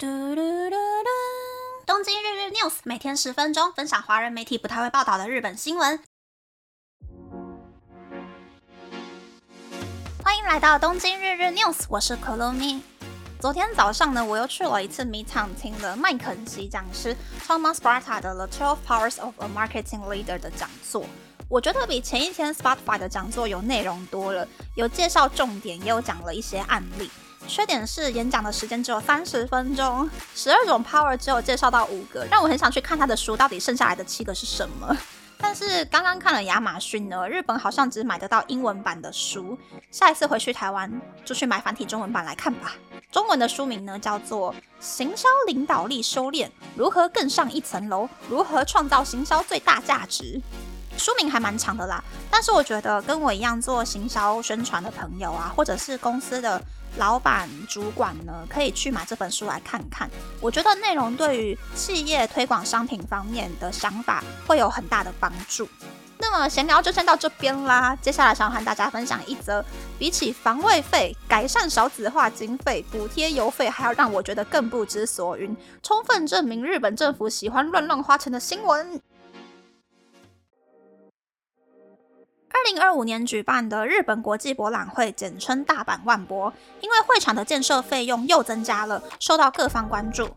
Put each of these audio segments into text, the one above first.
嘟嘟嘟嘟！东京日日 news 每天十分钟，分享华人媒体不太会报道的日本新闻。欢迎来到东京日日 news，我是可露咪。昨天早上呢，我又去了一次米场，听了麦肯锡讲师 Thomas Sparta 的《The Twelve Powers of a Marketing Leader》的讲座。我觉得比前一天 Spotify 的讲座有内容多了，有介绍重点，也有讲了一些案例。缺点是演讲的时间只有三十分钟，十二种 power 只有介绍到五个，让我很想去看他的书，到底剩下来的七个是什么？但是刚刚看了亚马逊呢，日本好像只买得到英文版的书，下一次回去台湾就去买繁体中文版来看吧。中文的书名呢叫做《行销领导力修炼：如何更上一层楼？如何创造行销最大价值》。书名还蛮长的啦，但是我觉得跟我一样做行销宣传的朋友啊，或者是公司的老板、主管呢，可以去买这本书来看看。我觉得内容对于企业推广商品方面的想法会有很大的帮助。那么闲聊就先到这边啦，接下来想要和大家分享一则比起防卫费、改善少子化经费、补贴邮费，还要让我觉得更不知所云，充分证明日本政府喜欢乱乱花钱的新闻。二零二五年举办的日本国际博览会，简称大阪万博，因为会场的建设费用又增加了，受到各方关注。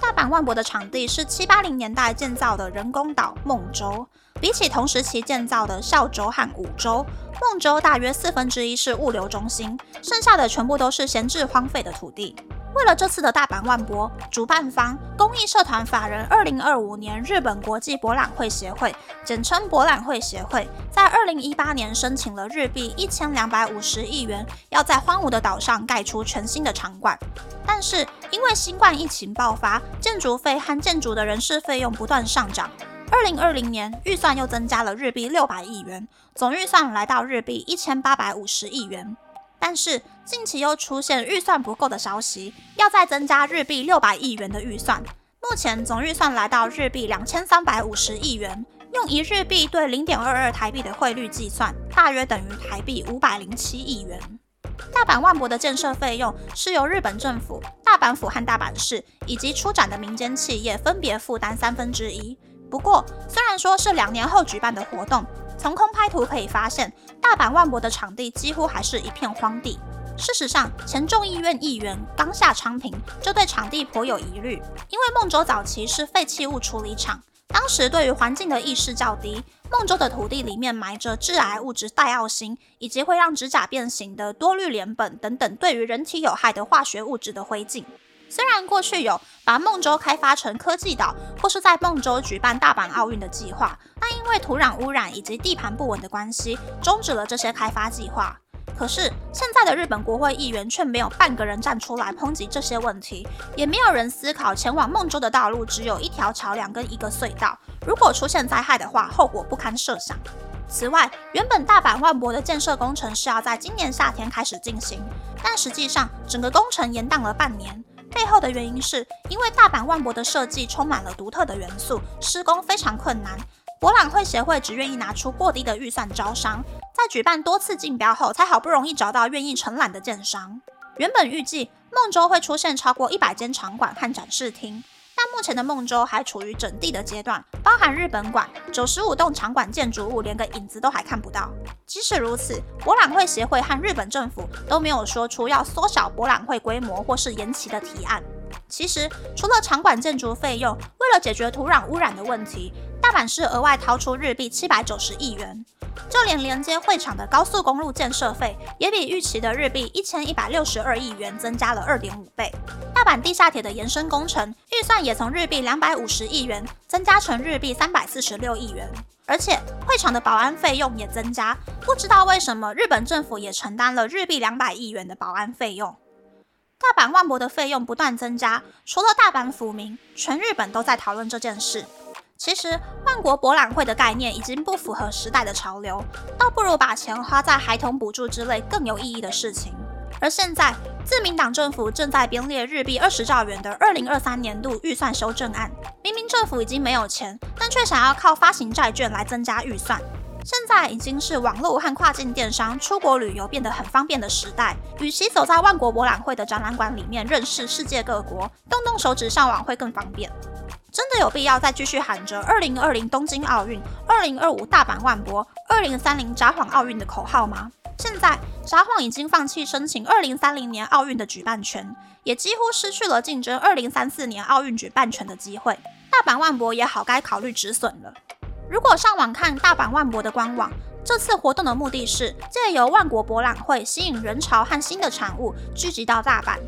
大阪万博的场地是七八零年代建造的人工岛梦洲，比起同时期建造的孝州和五州，梦州大约四分之一是物流中心，剩下的全部都是闲置荒废的土地。为了这次的大阪万博，主办方公益社团法人二零二五年日本国际博览会协会，简称博览会协会，在二零一八年申请了日币一千两百五十亿元，要在荒芜的岛上盖出全新的场馆。但是因为新冠疫情爆发，建筑费和建筑的人事费用不断上涨。二零二零年预算又增加了日币六百亿元，总预算来到日币一千八百五十亿元。但是近期又出现预算不够的消息，要再增加日币六百亿元的预算。目前总预算来到日币两千三百五十亿元，用一日币兑零点二二台币的汇率计算，大约等于台币五百零七亿元。大阪万博的建设费用是由日本政府、大阪府和大阪市以及出展的民间企业分别负担三分之一。不过，虽然说是两年后举办的活动。从空拍图可以发现，大阪万博的场地几乎还是一片荒地。事实上，前众议院议员冈下昌平就对场地颇有疑虑，因为孟州早期是废弃物处理厂，当时对于环境的意识较低。孟州的土地里面埋着致癌物质戴奥星，以及会让指甲变形的多氯联苯等等对于人体有害的化学物质的灰烬。虽然过去有把孟州开发成科技岛，或是在孟州举办大阪奥运的计划，但因为土壤污染以及地盘不稳的关系，终止了这些开发计划。可是现在的日本国会议员却没有半个人站出来抨击这些问题，也没有人思考前往孟州的道路只有一条桥梁跟一个隧道，如果出现灾害的话，后果不堪设想。此外，原本大阪万博的建设工程是要在今年夏天开始进行，但实际上整个工程延宕了半年。背后的原因是因为大阪万博的设计充满了独特的元素，施工非常困难。博览会协会只愿意拿出过低的预算招商，在举办多次竞标后，才好不容易找到愿意承揽的建商。原本预计孟州会出现超过一百间场馆和展示厅。但目前的孟州还处于整地的阶段，包含日本馆九十五栋场馆建筑物，连个影子都还看不到。即使如此，博览会协会和日本政府都没有说出要缩小博览会规模或是延期的提案。其实，除了场馆建筑费用，为了解决土壤污染的问题，大阪市额外掏出日币七百九十亿元。就连连接会场的高速公路建设费，也比预期的日币一千一百六十二亿元增加了二点五倍。大阪地下铁的延伸工程预算也从日币两百五十亿元增加成日币三百四十六亿元，而且会场的保安费用也增加。不知道为什么，日本政府也承担了日币两百亿元的保安费用。大阪万博的费用不断增加，除了大阪府民，全日本都在讨论这件事。其实万国博览会的概念已经不符合时代的潮流，倒不如把钱花在孩童补助之类更有意义的事情。而现在，自民党政府正在编列日币二十兆元的二零二三年度预算修正案。明明政府已经没有钱，但却想要靠发行债券来增加预算。现在已经是网络和跨境电商出国旅游变得很方便的时代。与其走在万国博览会的展览馆里面认识世界各国，动动手指上网会更方便。真的有必要再继续喊着“二零二零东京奥运、二零二五大阪万博、二零三零札幌奥运”的口号吗？现在札幌已经放弃申请二零三零年奥运的举办权，也几乎失去了竞争二零三四年奥运举办权的机会。大阪万博也好该考虑止损了。如果上网看大阪万博的官网，这次活动的目的是借由万国博览会吸引人潮和新的产物聚集到大阪。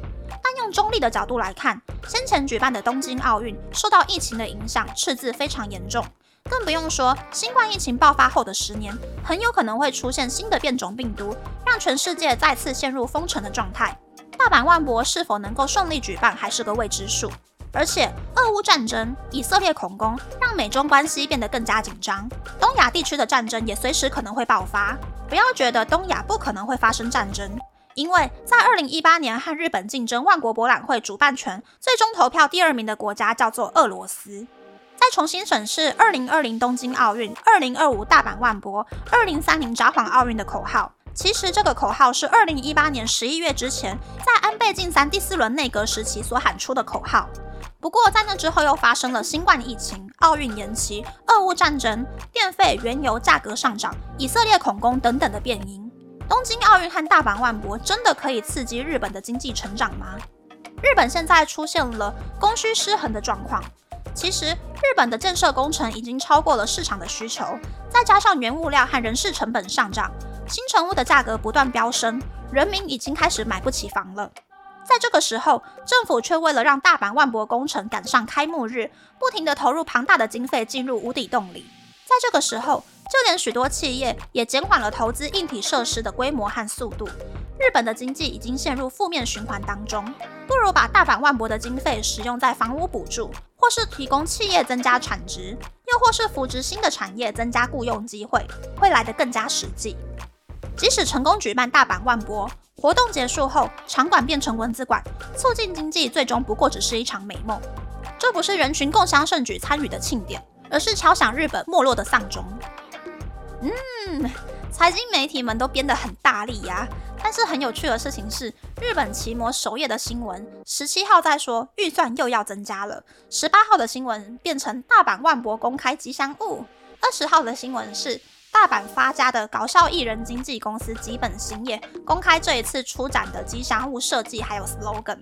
中立的角度来看，先前举办的东京奥运受到疫情的影响，赤字非常严重。更不用说新冠疫情爆发后的十年，很有可能会出现新的变种病毒，让全世界再次陷入封城的状态。大阪万博是否能够顺利举办，还是个未知数。而且，俄乌战争、以色列恐攻，让美中关系变得更加紧张。东亚地区的战争也随时可能会爆发。不要觉得东亚不可能会发生战争，因为在二零一八年和日本竞争万国博览会主办权，最终投票第二名的国家叫做俄罗斯。再重新审视二零二零东京奥运、二零二五大阪万博、二零三零札幌奥运的口号。其实这个口号是二零一八年十一月之前，在安倍晋三第四轮内阁时期所喊出的口号。不过，在那之后又发生了新冠疫情、奥运延期、俄乌战争、电费、原油价格上涨、以色列恐攻等等的变因。东京奥运和大阪万博真的可以刺激日本的经济成长吗？日本现在出现了供需失衡的状况。其实，日本的建设工程已经超过了市场的需求，再加上原物料和人事成本上涨，新成屋的价格不断飙升，人民已经开始买不起房了。在这个时候，政府却为了让大阪万博工程赶上开幕日，不停地投入庞大的经费进入无底洞里。在这个时候，就连许多企业也减缓了投资硬体设施的规模和速度。日本的经济已经陷入负面循环当中，不如把大阪万博的经费使用在房屋补助，或是提供企业增加产值，又或是扶植新的产业，增加雇佣机会，会来得更加实际。即使成功举办大阪万博，活动结束后，场馆变成文字馆，促进经济最终不过只是一场美梦。这不是人群共襄盛举参与的庆典，而是敲响日本没落的丧钟。嗯，财经媒体们都编得很大力呀。但是很有趣的事情是，日本奇摩首页的新闻，十七号在说预算又要增加了，十八号的新闻变成大阪万博公开吉祥物，二十号的新闻是。大阪发家的搞笑艺人经纪公司吉本兴业公开这一次出展的吉祥物设计还有 slogan，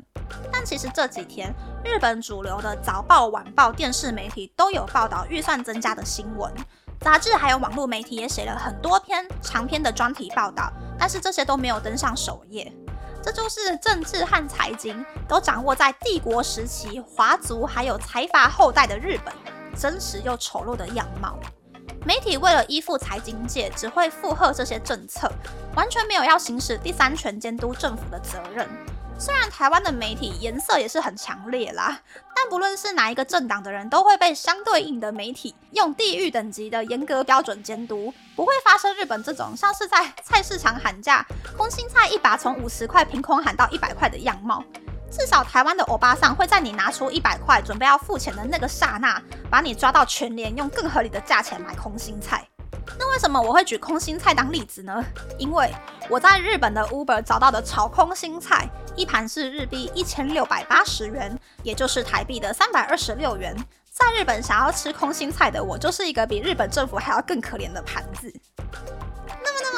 但其实这几天日本主流的早报、晚报、电视媒体都有报道预算增加的新闻，杂志还有网络媒体也写了很多篇长篇的专题报道，但是这些都没有登上首页。这就是政治和财经都掌握在帝国时期华族还有财阀后代的日本真实又丑陋的样貌。媒体为了依附财经界，只会附和这些政策，完全没有要行使第三权监督政府的责任。虽然台湾的媒体颜色也是很强烈啦，但不论是哪一个政党的人，都会被相对应的媒体用地域等级的严格标准监督，不会发生日本这种像是在菜市场喊价，空心菜一把从五十块凭空喊到一百块的样貌。至少台湾的欧巴桑会在你拿出一百块准备要付钱的那个刹那，把你抓到全联，用更合理的价钱买空心菜。那为什么我会举空心菜当例子呢？因为我在日本的 Uber 找到的炒空心菜，一盘是日币一千六百八十元，也就是台币的三百二十六元。在日本想要吃空心菜的我，就是一个比日本政府还要更可怜的盘子。